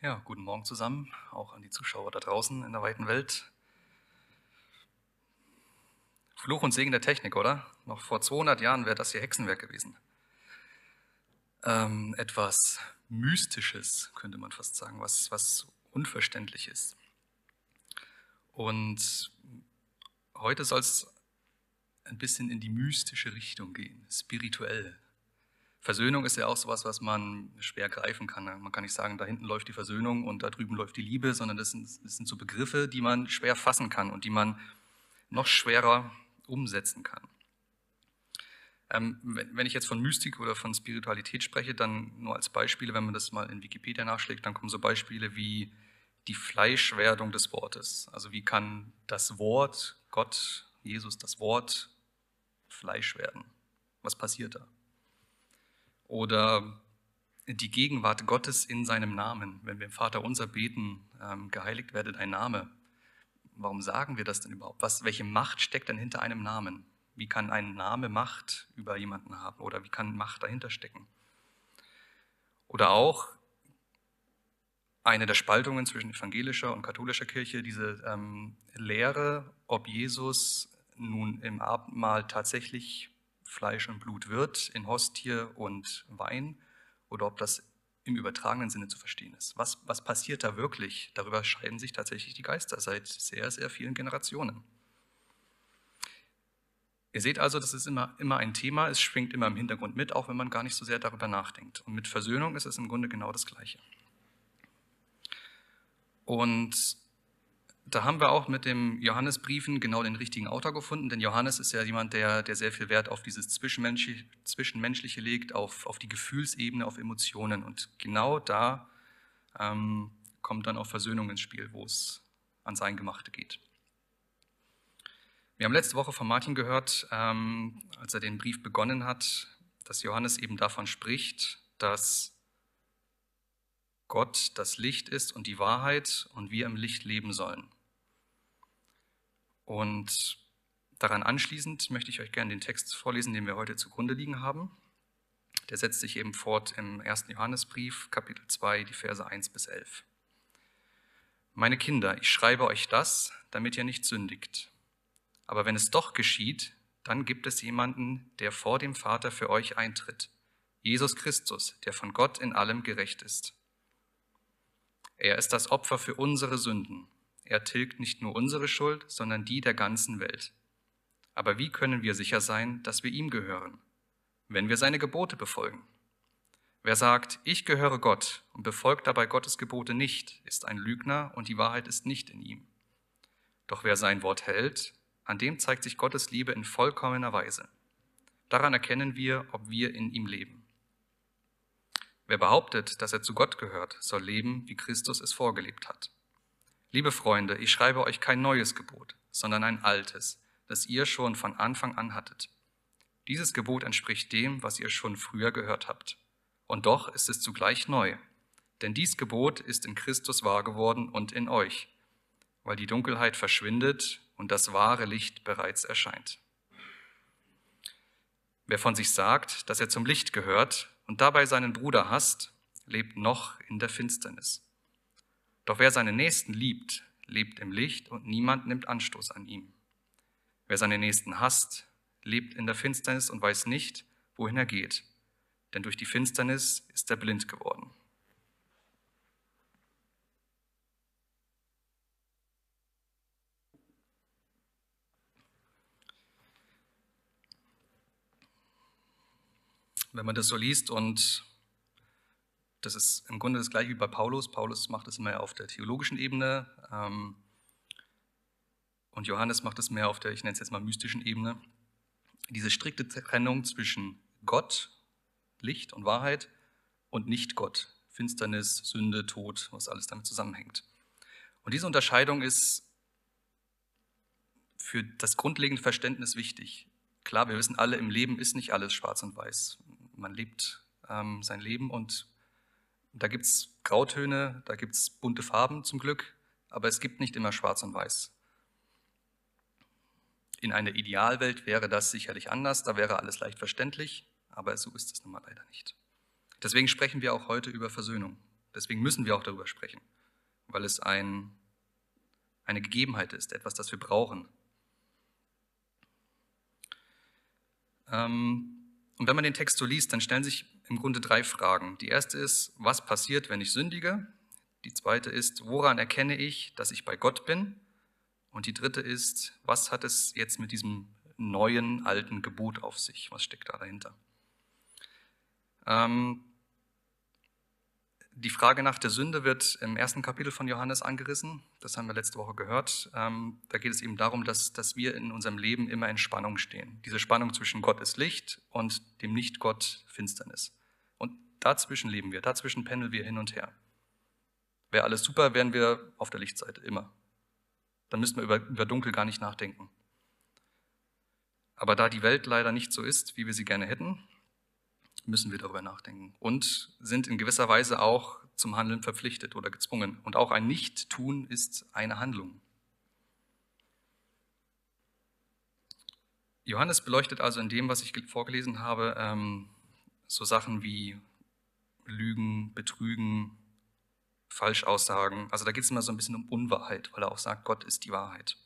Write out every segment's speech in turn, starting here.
Ja, guten Morgen zusammen, auch an die Zuschauer da draußen in der weiten Welt. Fluch und Segen der Technik, oder? Noch vor 200 Jahren wäre das hier Hexenwerk gewesen. Ähm, etwas Mystisches, könnte man fast sagen, was, was Unverständliches. Und heute soll es ein bisschen in die mystische Richtung gehen, spirituell. Versöhnung ist ja auch sowas, was man schwer greifen kann. Man kann nicht sagen, da hinten läuft die Versöhnung und da drüben läuft die Liebe, sondern das sind, das sind so Begriffe, die man schwer fassen kann und die man noch schwerer umsetzen kann. Ähm, wenn ich jetzt von Mystik oder von Spiritualität spreche, dann nur als Beispiele, wenn man das mal in Wikipedia nachschlägt, dann kommen so Beispiele wie die Fleischwerdung des Wortes. Also wie kann das Wort, Gott, Jesus, das Wort Fleisch werden? Was passiert da? Oder die Gegenwart Gottes in seinem Namen. Wenn wir im Vater unser beten, ähm, geheiligt werde dein Name. Warum sagen wir das denn überhaupt? Was, welche Macht steckt denn hinter einem Namen? Wie kann ein Name Macht über jemanden haben? Oder wie kann Macht dahinter stecken? Oder auch eine der Spaltungen zwischen evangelischer und katholischer Kirche, diese ähm, Lehre, ob Jesus nun im Abendmahl tatsächlich Fleisch und Blut wird in Hostie und Wein oder ob das im übertragenen Sinne zu verstehen ist. Was, was passiert da wirklich? Darüber scheiden sich tatsächlich die Geister seit sehr, sehr vielen Generationen. Ihr seht also, das ist immer, immer ein Thema, es schwingt immer im Hintergrund mit, auch wenn man gar nicht so sehr darüber nachdenkt. Und mit Versöhnung ist es im Grunde genau das Gleiche. Und da haben wir auch mit dem Johannesbriefen genau den richtigen Autor gefunden, denn Johannes ist ja jemand, der, der sehr viel Wert auf dieses Zwischenmenschliche, Zwischenmenschliche legt, auf, auf die Gefühlsebene, auf Emotionen. Und genau da ähm, kommt dann auch Versöhnung ins Spiel, wo es ans Eingemachte geht. Wir haben letzte Woche von Martin gehört, ähm, als er den Brief begonnen hat, dass Johannes eben davon spricht, dass Gott das Licht ist und die Wahrheit und wir im Licht leben sollen. Und daran anschließend möchte ich euch gerne den Text vorlesen, den wir heute zugrunde liegen haben. Der setzt sich eben fort im 1. Johannesbrief, Kapitel 2, die Verse 1 bis 11. Meine Kinder, ich schreibe euch das, damit ihr nicht sündigt. Aber wenn es doch geschieht, dann gibt es jemanden, der vor dem Vater für euch eintritt, Jesus Christus, der von Gott in allem gerecht ist. Er ist das Opfer für unsere Sünden er tilgt nicht nur unsere Schuld, sondern die der ganzen Welt. Aber wie können wir sicher sein, dass wir ihm gehören? Wenn wir seine Gebote befolgen. Wer sagt, ich gehöre Gott und befolgt dabei Gottes Gebote nicht, ist ein Lügner und die Wahrheit ist nicht in ihm. Doch wer sein Wort hält, an dem zeigt sich Gottes Liebe in vollkommener Weise. Daran erkennen wir, ob wir in ihm leben. Wer behauptet, dass er zu Gott gehört, soll leben, wie Christus es vorgelebt hat. Liebe Freunde, ich schreibe euch kein neues Gebot, sondern ein altes, das ihr schon von Anfang an hattet. Dieses Gebot entspricht dem, was ihr schon früher gehört habt. Und doch ist es zugleich neu, denn dies Gebot ist in Christus wahr geworden und in euch, weil die Dunkelheit verschwindet und das wahre Licht bereits erscheint. Wer von sich sagt, dass er zum Licht gehört und dabei seinen Bruder hasst, lebt noch in der Finsternis. Doch wer seinen Nächsten liebt, lebt im Licht und niemand nimmt Anstoß an ihm. Wer seinen Nächsten hasst, lebt in der Finsternis und weiß nicht, wohin er geht, denn durch die Finsternis ist er blind geworden. Wenn man das so liest und das ist im Grunde das gleiche wie bei Paulus. Paulus macht es mehr auf der theologischen Ebene ähm, und Johannes macht es mehr auf der, ich nenne es jetzt mal mystischen Ebene. Diese strikte Trennung zwischen Gott, Licht und Wahrheit und Nicht-Gott, Finsternis, Sünde, Tod, was alles damit zusammenhängt. Und diese Unterscheidung ist für das grundlegende Verständnis wichtig. Klar, wir wissen alle, im Leben ist nicht alles schwarz und weiß. Man lebt ähm, sein Leben und da gibt es Grautöne, da gibt es bunte Farben zum Glück, aber es gibt nicht immer schwarz und weiß. In einer Idealwelt wäre das sicherlich anders, da wäre alles leicht verständlich, aber so ist es nun mal leider nicht. Deswegen sprechen wir auch heute über Versöhnung. Deswegen müssen wir auch darüber sprechen, weil es ein, eine Gegebenheit ist, etwas, das wir brauchen. Ähm, und wenn man den Text so liest, dann stellen sich im Grunde drei Fragen. Die erste ist, was passiert, wenn ich sündige? Die zweite ist, woran erkenne ich, dass ich bei Gott bin? Und die dritte ist, was hat es jetzt mit diesem neuen, alten Gebot auf sich? Was steckt da dahinter? Ähm, die Frage nach der Sünde wird im ersten Kapitel von Johannes angerissen. Das haben wir letzte Woche gehört. Ähm, da geht es eben darum, dass, dass wir in unserem Leben immer in Spannung stehen. Diese Spannung zwischen Gott ist Licht und dem Nicht-Gott Finsternis. Dazwischen leben wir, dazwischen pendeln wir hin und her. Wäre alles super, wären wir auf der Lichtseite, immer. Dann müssten wir über, über Dunkel gar nicht nachdenken. Aber da die Welt leider nicht so ist, wie wir sie gerne hätten, müssen wir darüber nachdenken und sind in gewisser Weise auch zum Handeln verpflichtet oder gezwungen. Und auch ein Nicht-Tun ist eine Handlung. Johannes beleuchtet also in dem, was ich vorgelesen habe, ähm, so Sachen wie Lügen, Betrügen, Falschaussagen. Also da geht es immer so ein bisschen um Unwahrheit, weil er auch sagt, Gott ist die Wahrheit.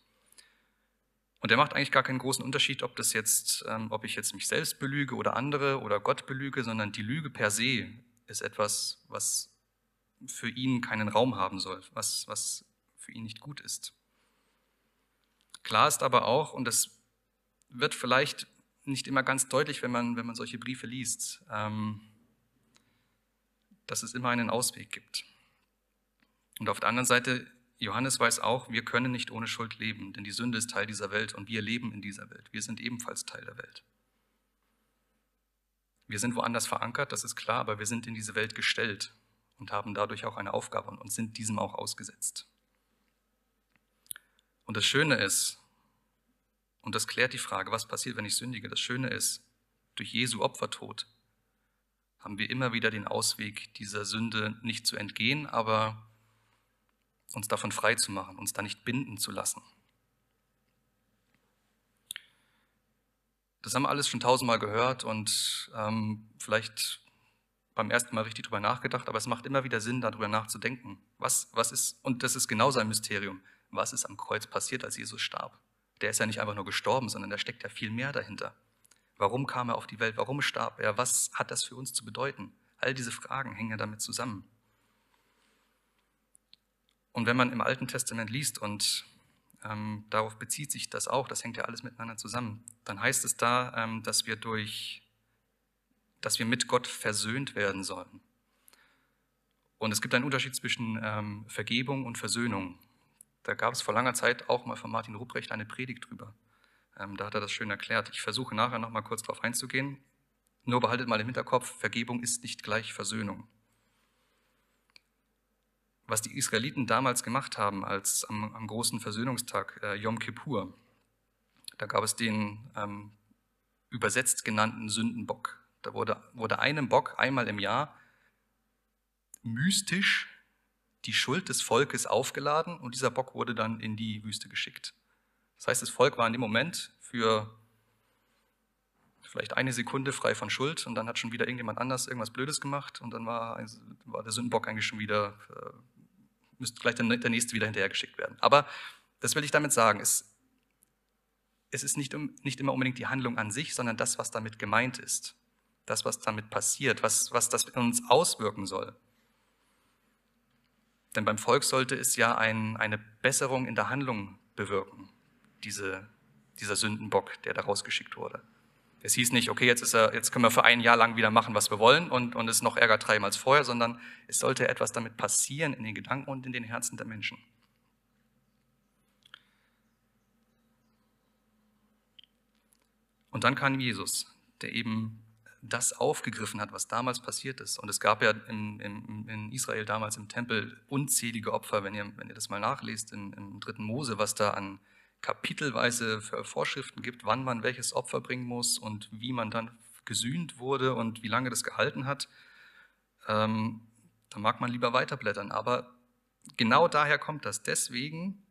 Und er macht eigentlich gar keinen großen Unterschied, ob das jetzt, ähm, ob ich jetzt mich selbst belüge oder andere oder Gott belüge, sondern die Lüge per se ist etwas, was für ihn keinen Raum haben soll, was, was für ihn nicht gut ist. Klar ist aber auch, und das wird vielleicht nicht immer ganz deutlich, wenn man, wenn man solche Briefe liest, ähm, dass es immer einen Ausweg gibt. Und auf der anderen Seite Johannes weiß auch, wir können nicht ohne Schuld leben, denn die Sünde ist Teil dieser Welt und wir leben in dieser Welt. Wir sind ebenfalls Teil der Welt. Wir sind woanders verankert, das ist klar, aber wir sind in diese Welt gestellt und haben dadurch auch eine Aufgabe und sind diesem auch ausgesetzt. Und das Schöne ist, und das klärt die Frage, was passiert, wenn ich sündige, das Schöne ist, durch Jesu Opfertod haben wir immer wieder den Ausweg, dieser Sünde nicht zu entgehen, aber uns davon frei zu machen, uns da nicht binden zu lassen. Das haben wir alles schon tausendmal gehört und ähm, vielleicht beim ersten Mal richtig drüber nachgedacht, aber es macht immer wieder Sinn, darüber nachzudenken. Was, was ist, und das ist genauso ein Mysterium, was ist am Kreuz passiert, als Jesus starb? Der ist ja nicht einfach nur gestorben, sondern da steckt ja viel mehr dahinter. Warum kam er auf die Welt? Warum starb er? Was hat das für uns zu bedeuten? All diese Fragen hängen ja damit zusammen. Und wenn man im Alten Testament liest und ähm, darauf bezieht sich das auch, das hängt ja alles miteinander zusammen, dann heißt es da, ähm, dass wir durch, dass wir mit Gott versöhnt werden sollen. Und es gibt einen Unterschied zwischen ähm, Vergebung und Versöhnung. Da gab es vor langer Zeit auch mal von Martin Rupprecht eine Predigt drüber. Ähm, da hat er das schön erklärt. Ich versuche nachher noch mal kurz darauf einzugehen. Nur behaltet mal im Hinterkopf, Vergebung ist nicht gleich Versöhnung was die Israeliten damals gemacht haben, als am, am großen Versöhnungstag äh, Yom Kippur. Da gab es den ähm, übersetzt genannten Sündenbock. Da wurde, wurde einem Bock einmal im Jahr mystisch die Schuld des Volkes aufgeladen und dieser Bock wurde dann in die Wüste geschickt. Das heißt, das Volk war in dem Moment für vielleicht eine Sekunde frei von Schuld und dann hat schon wieder irgendjemand anders irgendwas Blödes gemacht und dann war, war der Sündenbock eigentlich schon wieder äh, müsste gleich der, der nächste wieder hinterhergeschickt werden. Aber das will ich damit sagen, es, es ist nicht, nicht immer unbedingt die Handlung an sich, sondern das, was damit gemeint ist. Das, was damit passiert, was, was das in uns auswirken soll. Denn beim Volk sollte es ja ein, eine Besserung in der Handlung bewirken, diese, dieser Sündenbock, der da rausgeschickt wurde. Es hieß nicht, okay, jetzt, ist er, jetzt können wir für ein Jahr lang wieder machen, was wir wollen und, und es noch Ärger treiben als vorher, sondern es sollte etwas damit passieren in den Gedanken und in den Herzen der Menschen. Und dann kam Jesus, der eben das aufgegriffen hat, was damals passiert ist. Und es gab ja in, in, in Israel damals im Tempel unzählige Opfer, wenn ihr, wenn ihr das mal nachlest im dritten Mose, was da an kapitelweise Vorschriften gibt, wann man welches Opfer bringen muss und wie man dann gesühnt wurde und wie lange das gehalten hat, ähm, da mag man lieber weiterblättern. Aber genau daher kommt das. Deswegen,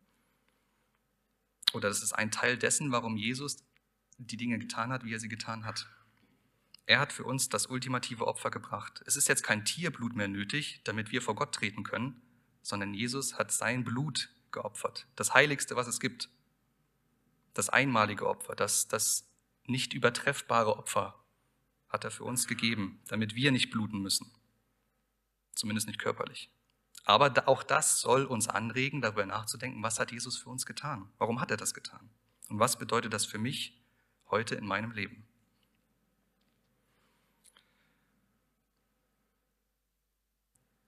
oder das ist ein Teil dessen, warum Jesus die Dinge getan hat, wie er sie getan hat. Er hat für uns das ultimative Opfer gebracht. Es ist jetzt kein Tierblut mehr nötig, damit wir vor Gott treten können, sondern Jesus hat sein Blut geopfert. Das Heiligste, was es gibt. Das einmalige Opfer, das, das nicht übertreffbare Opfer hat er für uns gegeben, damit wir nicht bluten müssen. Zumindest nicht körperlich. Aber auch das soll uns anregen, darüber nachzudenken, was hat Jesus für uns getan? Warum hat er das getan? Und was bedeutet das für mich heute in meinem Leben?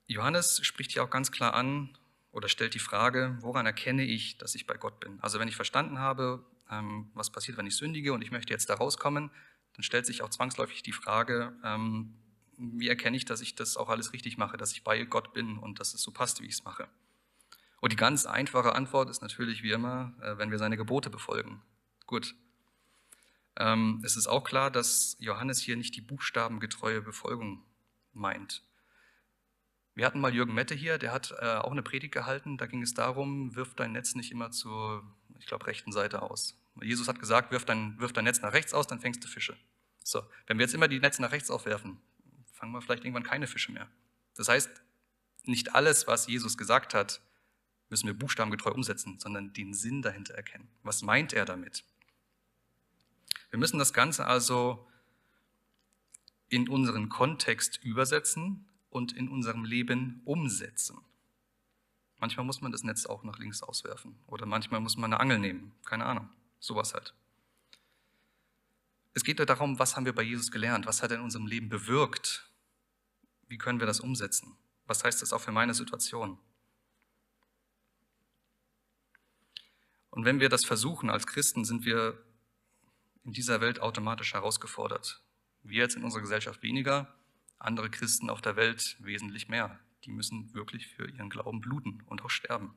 Johannes spricht hier auch ganz klar an oder stellt die Frage, woran erkenne ich, dass ich bei Gott bin? Also wenn ich verstanden habe, ähm, was passiert, wenn ich sündige und ich möchte jetzt da rauskommen, dann stellt sich auch zwangsläufig die Frage, ähm, wie erkenne ich, dass ich das auch alles richtig mache, dass ich bei Gott bin und dass es so passt, wie ich es mache. Und die ganz einfache Antwort ist natürlich wie immer, äh, wenn wir seine Gebote befolgen. Gut. Ähm, es ist auch klar, dass Johannes hier nicht die buchstabengetreue Befolgung meint. Wir hatten mal Jürgen Mette hier, der hat äh, auch eine Predigt gehalten, da ging es darum, wirf dein Netz nicht immer zur, ich glaube, rechten Seite aus. Jesus hat gesagt, wirf dein, wirf dein Netz nach rechts aus, dann fängst du Fische. So, wenn wir jetzt immer die Netze nach rechts aufwerfen, fangen wir vielleicht irgendwann keine Fische mehr. Das heißt, nicht alles, was Jesus gesagt hat, müssen wir buchstabengetreu umsetzen, sondern den Sinn dahinter erkennen. Was meint er damit? Wir müssen das Ganze also in unseren Kontext übersetzen und in unserem Leben umsetzen. Manchmal muss man das Netz auch nach links auswerfen oder manchmal muss man eine Angel nehmen, keine Ahnung, sowas halt. Es geht darum, was haben wir bei Jesus gelernt, was hat er in unserem Leben bewirkt, wie können wir das umsetzen, was heißt das auch für meine Situation. Und wenn wir das versuchen als Christen, sind wir in dieser Welt automatisch herausgefordert. Wir jetzt in unserer Gesellschaft weniger, andere Christen auf der Welt wesentlich mehr. Die müssen wirklich für ihren Glauben bluten und auch sterben.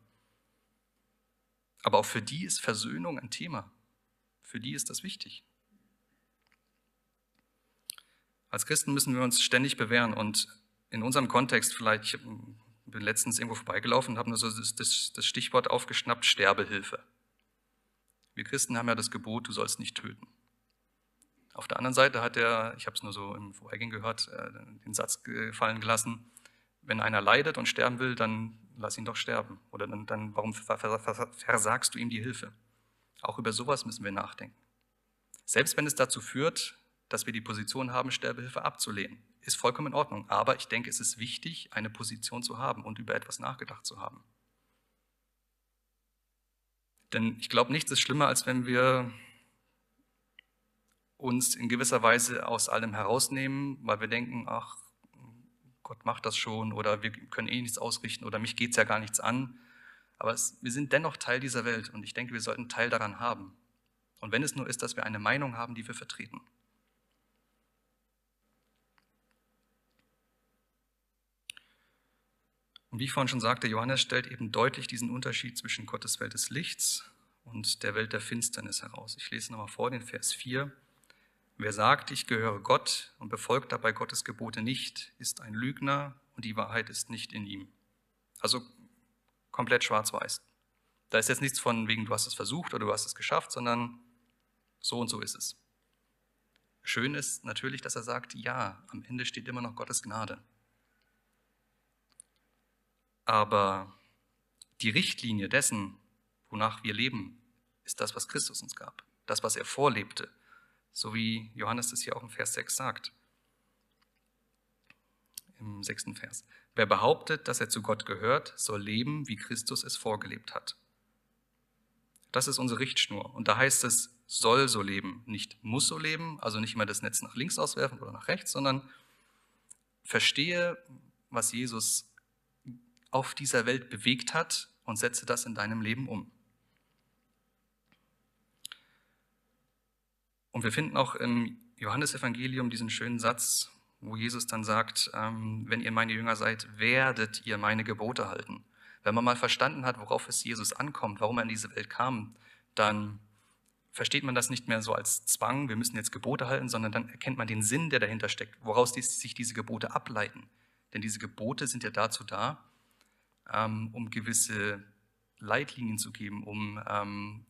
Aber auch für die ist Versöhnung ein Thema. Für die ist das wichtig. Als Christen müssen wir uns ständig bewähren und in unserem Kontext vielleicht, ich bin letztens irgendwo vorbeigelaufen und habe nur so das, das, das Stichwort aufgeschnappt, Sterbehilfe. Wir Christen haben ja das Gebot, du sollst nicht töten. Auf der anderen Seite hat er, ich habe es nur so im Vorbeigehen gehört, äh, den Satz fallen gelassen, wenn einer leidet und sterben will, dann lass ihn doch sterben. Oder dann, dann warum versagst du ihm die Hilfe? Auch über sowas müssen wir nachdenken. Selbst wenn es dazu führt, dass wir die Position haben, Sterbehilfe abzulehnen, ist vollkommen in Ordnung. Aber ich denke, es ist wichtig, eine Position zu haben und über etwas nachgedacht zu haben. Denn ich glaube, nichts ist schlimmer, als wenn wir uns in gewisser Weise aus allem herausnehmen, weil wir denken, ach, Gott macht das schon oder wir können eh nichts ausrichten oder mich geht es ja gar nichts an. Aber es, wir sind dennoch Teil dieser Welt und ich denke, wir sollten Teil daran haben. Und wenn es nur ist, dass wir eine Meinung haben, die wir vertreten. Und wie ich vorhin schon sagte, Johannes stellt eben deutlich diesen Unterschied zwischen Gottes Welt des Lichts und der Welt der Finsternis heraus. Ich lese nochmal vor den Vers 4. Wer sagt, ich gehöre Gott und befolgt dabei Gottes Gebote nicht, ist ein Lügner und die Wahrheit ist nicht in ihm. Also komplett schwarz-weiß. Da ist jetzt nichts von wegen, du hast es versucht oder du hast es geschafft, sondern so und so ist es. Schön ist natürlich, dass er sagt, ja, am Ende steht immer noch Gottes Gnade. Aber die Richtlinie dessen, wonach wir leben, ist das, was Christus uns gab, das, was er vorlebte, so wie Johannes es hier auch im Vers 6 sagt. Im sechsten Vers. Wer behauptet, dass er zu Gott gehört, soll leben, wie Christus es vorgelebt hat. Das ist unsere Richtschnur. Und da heißt es, soll so leben, nicht muss so leben, also nicht immer das Netz nach links auswerfen oder nach rechts, sondern verstehe, was Jesus auf dieser Welt bewegt hat und setze das in deinem Leben um. Und wir finden auch im Johannesevangelium diesen schönen Satz, wo Jesus dann sagt, ähm, wenn ihr meine Jünger seid, werdet ihr meine Gebote halten. Wenn man mal verstanden hat, worauf es Jesus ankommt, warum er in diese Welt kam, dann versteht man das nicht mehr so als Zwang, wir müssen jetzt Gebote halten, sondern dann erkennt man den Sinn, der dahinter steckt, woraus sich diese Gebote ableiten. Denn diese Gebote sind ja dazu da, ähm, um gewisse Leitlinien zu geben, um ähm,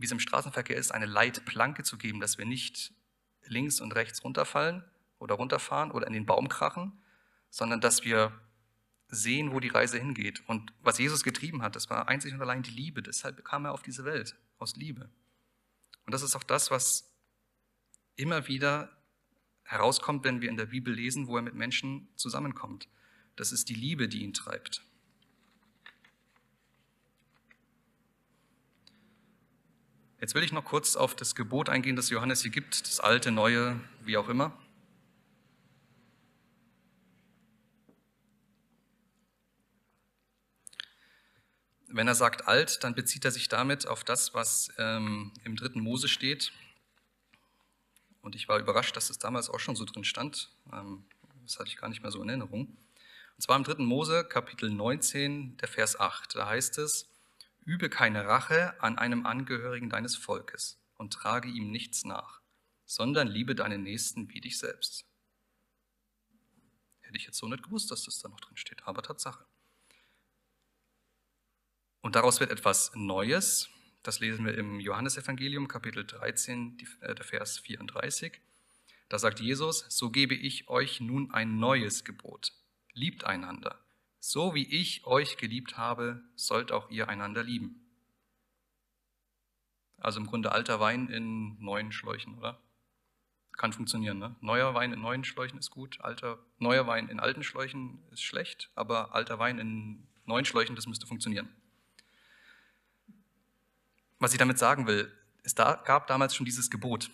wie es im Straßenverkehr ist, eine Leitplanke zu geben, dass wir nicht links und rechts runterfallen, oder runterfahren oder in den Baum krachen, sondern dass wir sehen, wo die Reise hingeht. Und was Jesus getrieben hat, das war einzig und allein die Liebe. Deshalb kam er auf diese Welt, aus Liebe. Und das ist auch das, was immer wieder herauskommt, wenn wir in der Bibel lesen, wo er mit Menschen zusammenkommt. Das ist die Liebe, die ihn treibt. Jetzt will ich noch kurz auf das Gebot eingehen, das Johannes hier gibt, das alte, neue, wie auch immer. Wenn er sagt alt, dann bezieht er sich damit auf das, was ähm, im dritten Mose steht. Und ich war überrascht, dass es damals auch schon so drin stand. Ähm, das hatte ich gar nicht mehr so in Erinnerung. Und zwar im dritten Mose, Kapitel 19, der Vers 8. Da heißt es, übe keine Rache an einem Angehörigen deines Volkes und trage ihm nichts nach, sondern liebe deinen Nächsten wie dich selbst. Hätte ich jetzt so nicht gewusst, dass das da noch drin steht, aber Tatsache. Und daraus wird etwas Neues. Das lesen wir im Johannesevangelium, Kapitel 13, äh, der Vers 34. Da sagt Jesus, so gebe ich euch nun ein neues Gebot. Liebt einander. So wie ich euch geliebt habe, sollt auch ihr einander lieben. Also im Grunde alter Wein in neuen Schläuchen, oder? Kann funktionieren, ne? Neuer Wein in neuen Schläuchen ist gut, alter, neuer Wein in alten Schläuchen ist schlecht, aber alter Wein in neuen Schläuchen, das müsste funktionieren. Was ich damit sagen will, es gab damals schon dieses Gebot.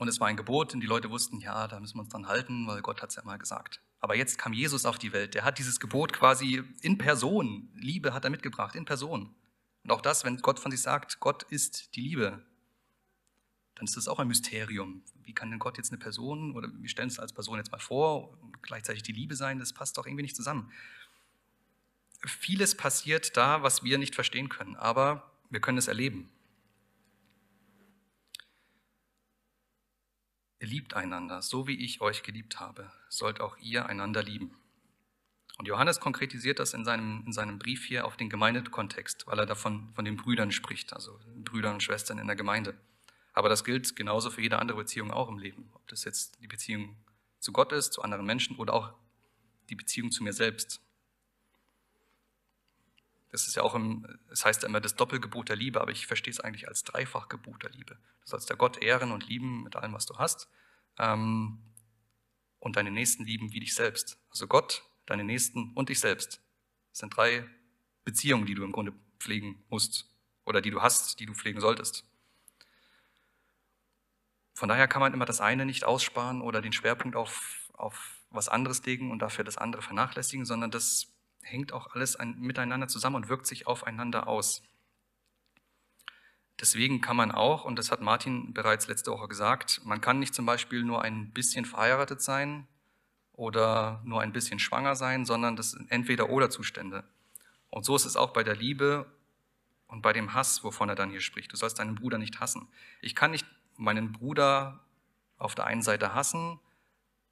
Und es war ein Gebot und die Leute wussten, ja, da müssen wir uns dran halten, weil Gott hat es ja mal gesagt. Aber jetzt kam Jesus auf die Welt. Der hat dieses Gebot quasi in Person, Liebe hat er mitgebracht, in Person. Und auch das, wenn Gott von sich sagt, Gott ist die Liebe, dann ist das auch ein Mysterium. Wie kann denn Gott jetzt eine Person, oder wir stellen es als Person jetzt mal vor, gleichzeitig die Liebe sein, das passt doch irgendwie nicht zusammen. Vieles passiert da, was wir nicht verstehen können, aber wir können es erleben. Liebt einander, so wie ich euch geliebt habe, sollt auch ihr einander lieben. Und Johannes konkretisiert das in seinem, in seinem Brief hier auf den Gemeindekontext, weil er davon von den Brüdern spricht, also Brüdern und Schwestern in der Gemeinde. Aber das gilt genauso für jede andere Beziehung auch im Leben. Ob das jetzt die Beziehung zu Gott ist, zu anderen Menschen oder auch die Beziehung zu mir selbst. Das ist ja auch im, es heißt ja immer das Doppelgebot der Liebe, aber ich verstehe es eigentlich als Dreifachgebot der Liebe. Du sollst der Gott ehren und lieben mit allem, was du hast. Ähm, und deine Nächsten lieben wie dich selbst. Also Gott, deine Nächsten und dich selbst. Das sind drei Beziehungen, die du im Grunde pflegen musst oder die du hast, die du pflegen solltest. Von daher kann man immer das eine nicht aussparen oder den Schwerpunkt auf, auf was anderes legen und dafür das andere vernachlässigen, sondern das hängt auch alles ein, miteinander zusammen und wirkt sich aufeinander aus. Deswegen kann man auch, und das hat Martin bereits letzte Woche gesagt, man kann nicht zum Beispiel nur ein bisschen verheiratet sein oder nur ein bisschen schwanger sein, sondern das sind entweder oder Zustände. Und so ist es auch bei der Liebe und bei dem Hass, wovon er dann hier spricht. Du sollst deinen Bruder nicht hassen. Ich kann nicht meinen Bruder auf der einen Seite hassen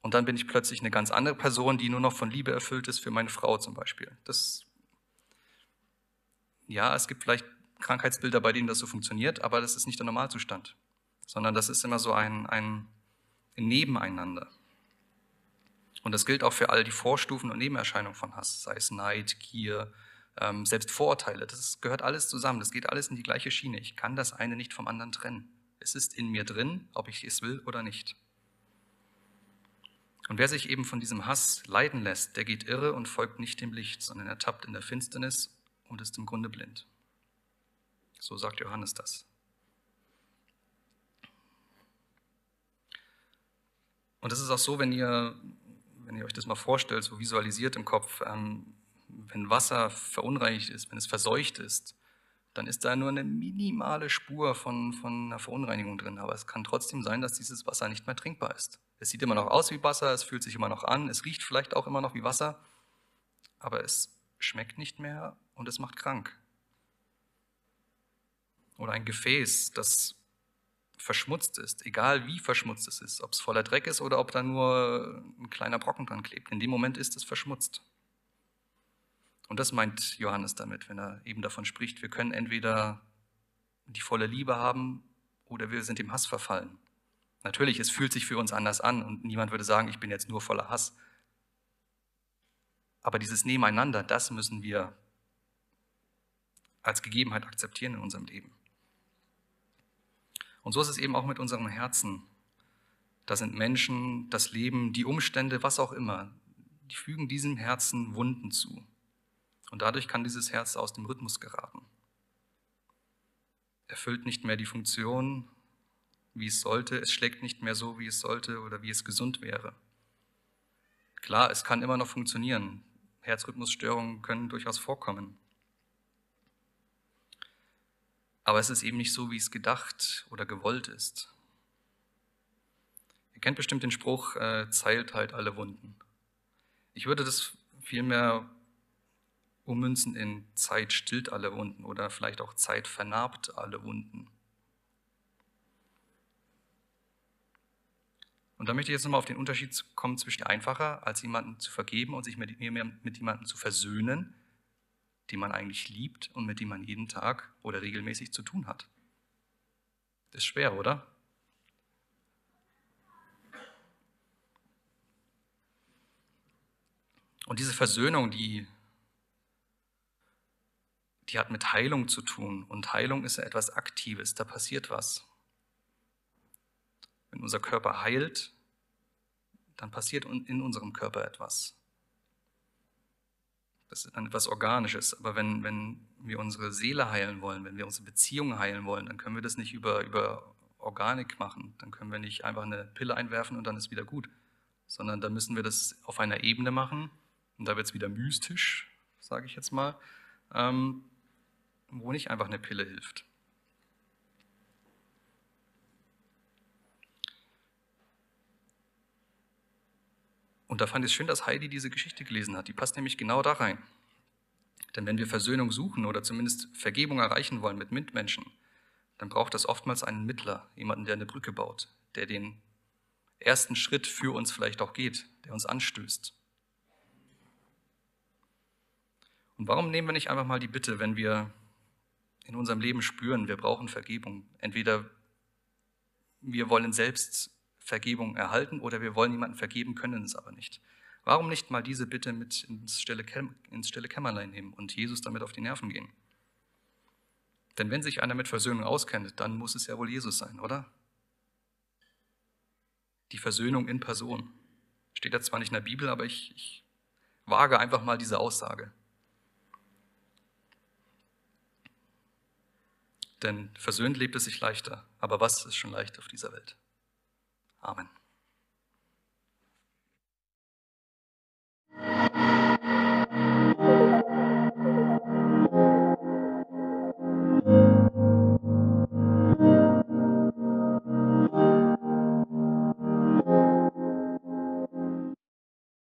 und dann bin ich plötzlich eine ganz andere Person, die nur noch von Liebe erfüllt ist für meine Frau zum Beispiel. Das, ja, es gibt vielleicht Krankheitsbilder, bei denen das so funktioniert, aber das ist nicht der Normalzustand, sondern das ist immer so ein, ein Nebeneinander. Und das gilt auch für all die Vorstufen und Nebenerscheinungen von Hass, sei es Neid, Gier, ähm, selbst Vorurteile. Das gehört alles zusammen, das geht alles in die gleiche Schiene. Ich kann das eine nicht vom anderen trennen. Es ist in mir drin, ob ich es will oder nicht. Und wer sich eben von diesem Hass leiden lässt, der geht irre und folgt nicht dem Licht, sondern er tappt in der Finsternis und ist im Grunde blind. So sagt Johannes das. Und es ist auch so, wenn ihr, wenn ihr euch das mal vorstellt, so visualisiert im Kopf, ähm, wenn Wasser verunreinigt ist, wenn es verseucht ist, dann ist da nur eine minimale Spur von, von einer Verunreinigung drin. Aber es kann trotzdem sein, dass dieses Wasser nicht mehr trinkbar ist. Es sieht immer noch aus wie Wasser, es fühlt sich immer noch an, es riecht vielleicht auch immer noch wie Wasser, aber es schmeckt nicht mehr und es macht krank. Oder ein Gefäß, das verschmutzt ist, egal wie verschmutzt es ist, ob es voller Dreck ist oder ob da nur ein kleiner Brocken dran klebt. In dem Moment ist es verschmutzt. Und das meint Johannes damit, wenn er eben davon spricht, wir können entweder die volle Liebe haben oder wir sind dem Hass verfallen. Natürlich, es fühlt sich für uns anders an und niemand würde sagen, ich bin jetzt nur voller Hass. Aber dieses Nebeneinander, das müssen wir als Gegebenheit akzeptieren in unserem Leben. Und so ist es eben auch mit unserem Herzen. Da sind Menschen, das Leben, die Umstände, was auch immer, die fügen diesem Herzen Wunden zu. Und dadurch kann dieses Herz aus dem Rhythmus geraten. Erfüllt nicht mehr die Funktion, wie es sollte, es schlägt nicht mehr so, wie es sollte oder wie es gesund wäre. Klar, es kann immer noch funktionieren. Herzrhythmusstörungen können durchaus vorkommen. Aber es ist eben nicht so, wie es gedacht oder gewollt ist. Ihr kennt bestimmt den Spruch, äh, zeilt halt alle Wunden. Ich würde das vielmehr ummünzen in Zeit stillt alle Wunden oder vielleicht auch Zeit vernarbt alle Wunden. Und da möchte ich jetzt nochmal auf den Unterschied kommen zwischen einfacher, als jemanden zu vergeben und sich mit, mit jemandem zu versöhnen, den man eigentlich liebt und mit dem man jeden Tag oder regelmäßig zu tun hat. Das ist schwer, oder? Und diese Versöhnung, die, die hat mit Heilung zu tun. Und Heilung ist etwas Aktives, da passiert was. Wenn unser Körper heilt, dann passiert in unserem Körper etwas. Das ist dann etwas Organisches. Aber wenn, wenn wir unsere Seele heilen wollen, wenn wir unsere Beziehungen heilen wollen, dann können wir das nicht über, über Organik machen. Dann können wir nicht einfach eine Pille einwerfen und dann ist wieder gut. Sondern da müssen wir das auf einer Ebene machen. Und da wird es wieder mystisch, sage ich jetzt mal, ähm, wo nicht einfach eine Pille hilft. Und da fand ich es schön, dass Heidi diese Geschichte gelesen hat. Die passt nämlich genau da rein. Denn wenn wir Versöhnung suchen oder zumindest Vergebung erreichen wollen mit Mitmenschen, dann braucht das oftmals einen Mittler, jemanden, der eine Brücke baut, der den ersten Schritt für uns vielleicht auch geht, der uns anstößt. Und warum nehmen wir nicht einfach mal die Bitte, wenn wir in unserem Leben spüren, wir brauchen Vergebung? Entweder wir wollen selbst Vergebung erhalten oder wir wollen jemanden vergeben, können es aber nicht. Warum nicht mal diese Bitte mit ins stille, ins stille Kämmerlein nehmen und Jesus damit auf die Nerven gehen? Denn wenn sich einer mit Versöhnung auskennt, dann muss es ja wohl Jesus sein, oder? Die Versöhnung in Person. Steht da zwar nicht in der Bibel, aber ich, ich wage einfach mal diese Aussage. Denn versöhnt lebt es sich leichter. Aber was ist schon leicht auf dieser Welt? Amen.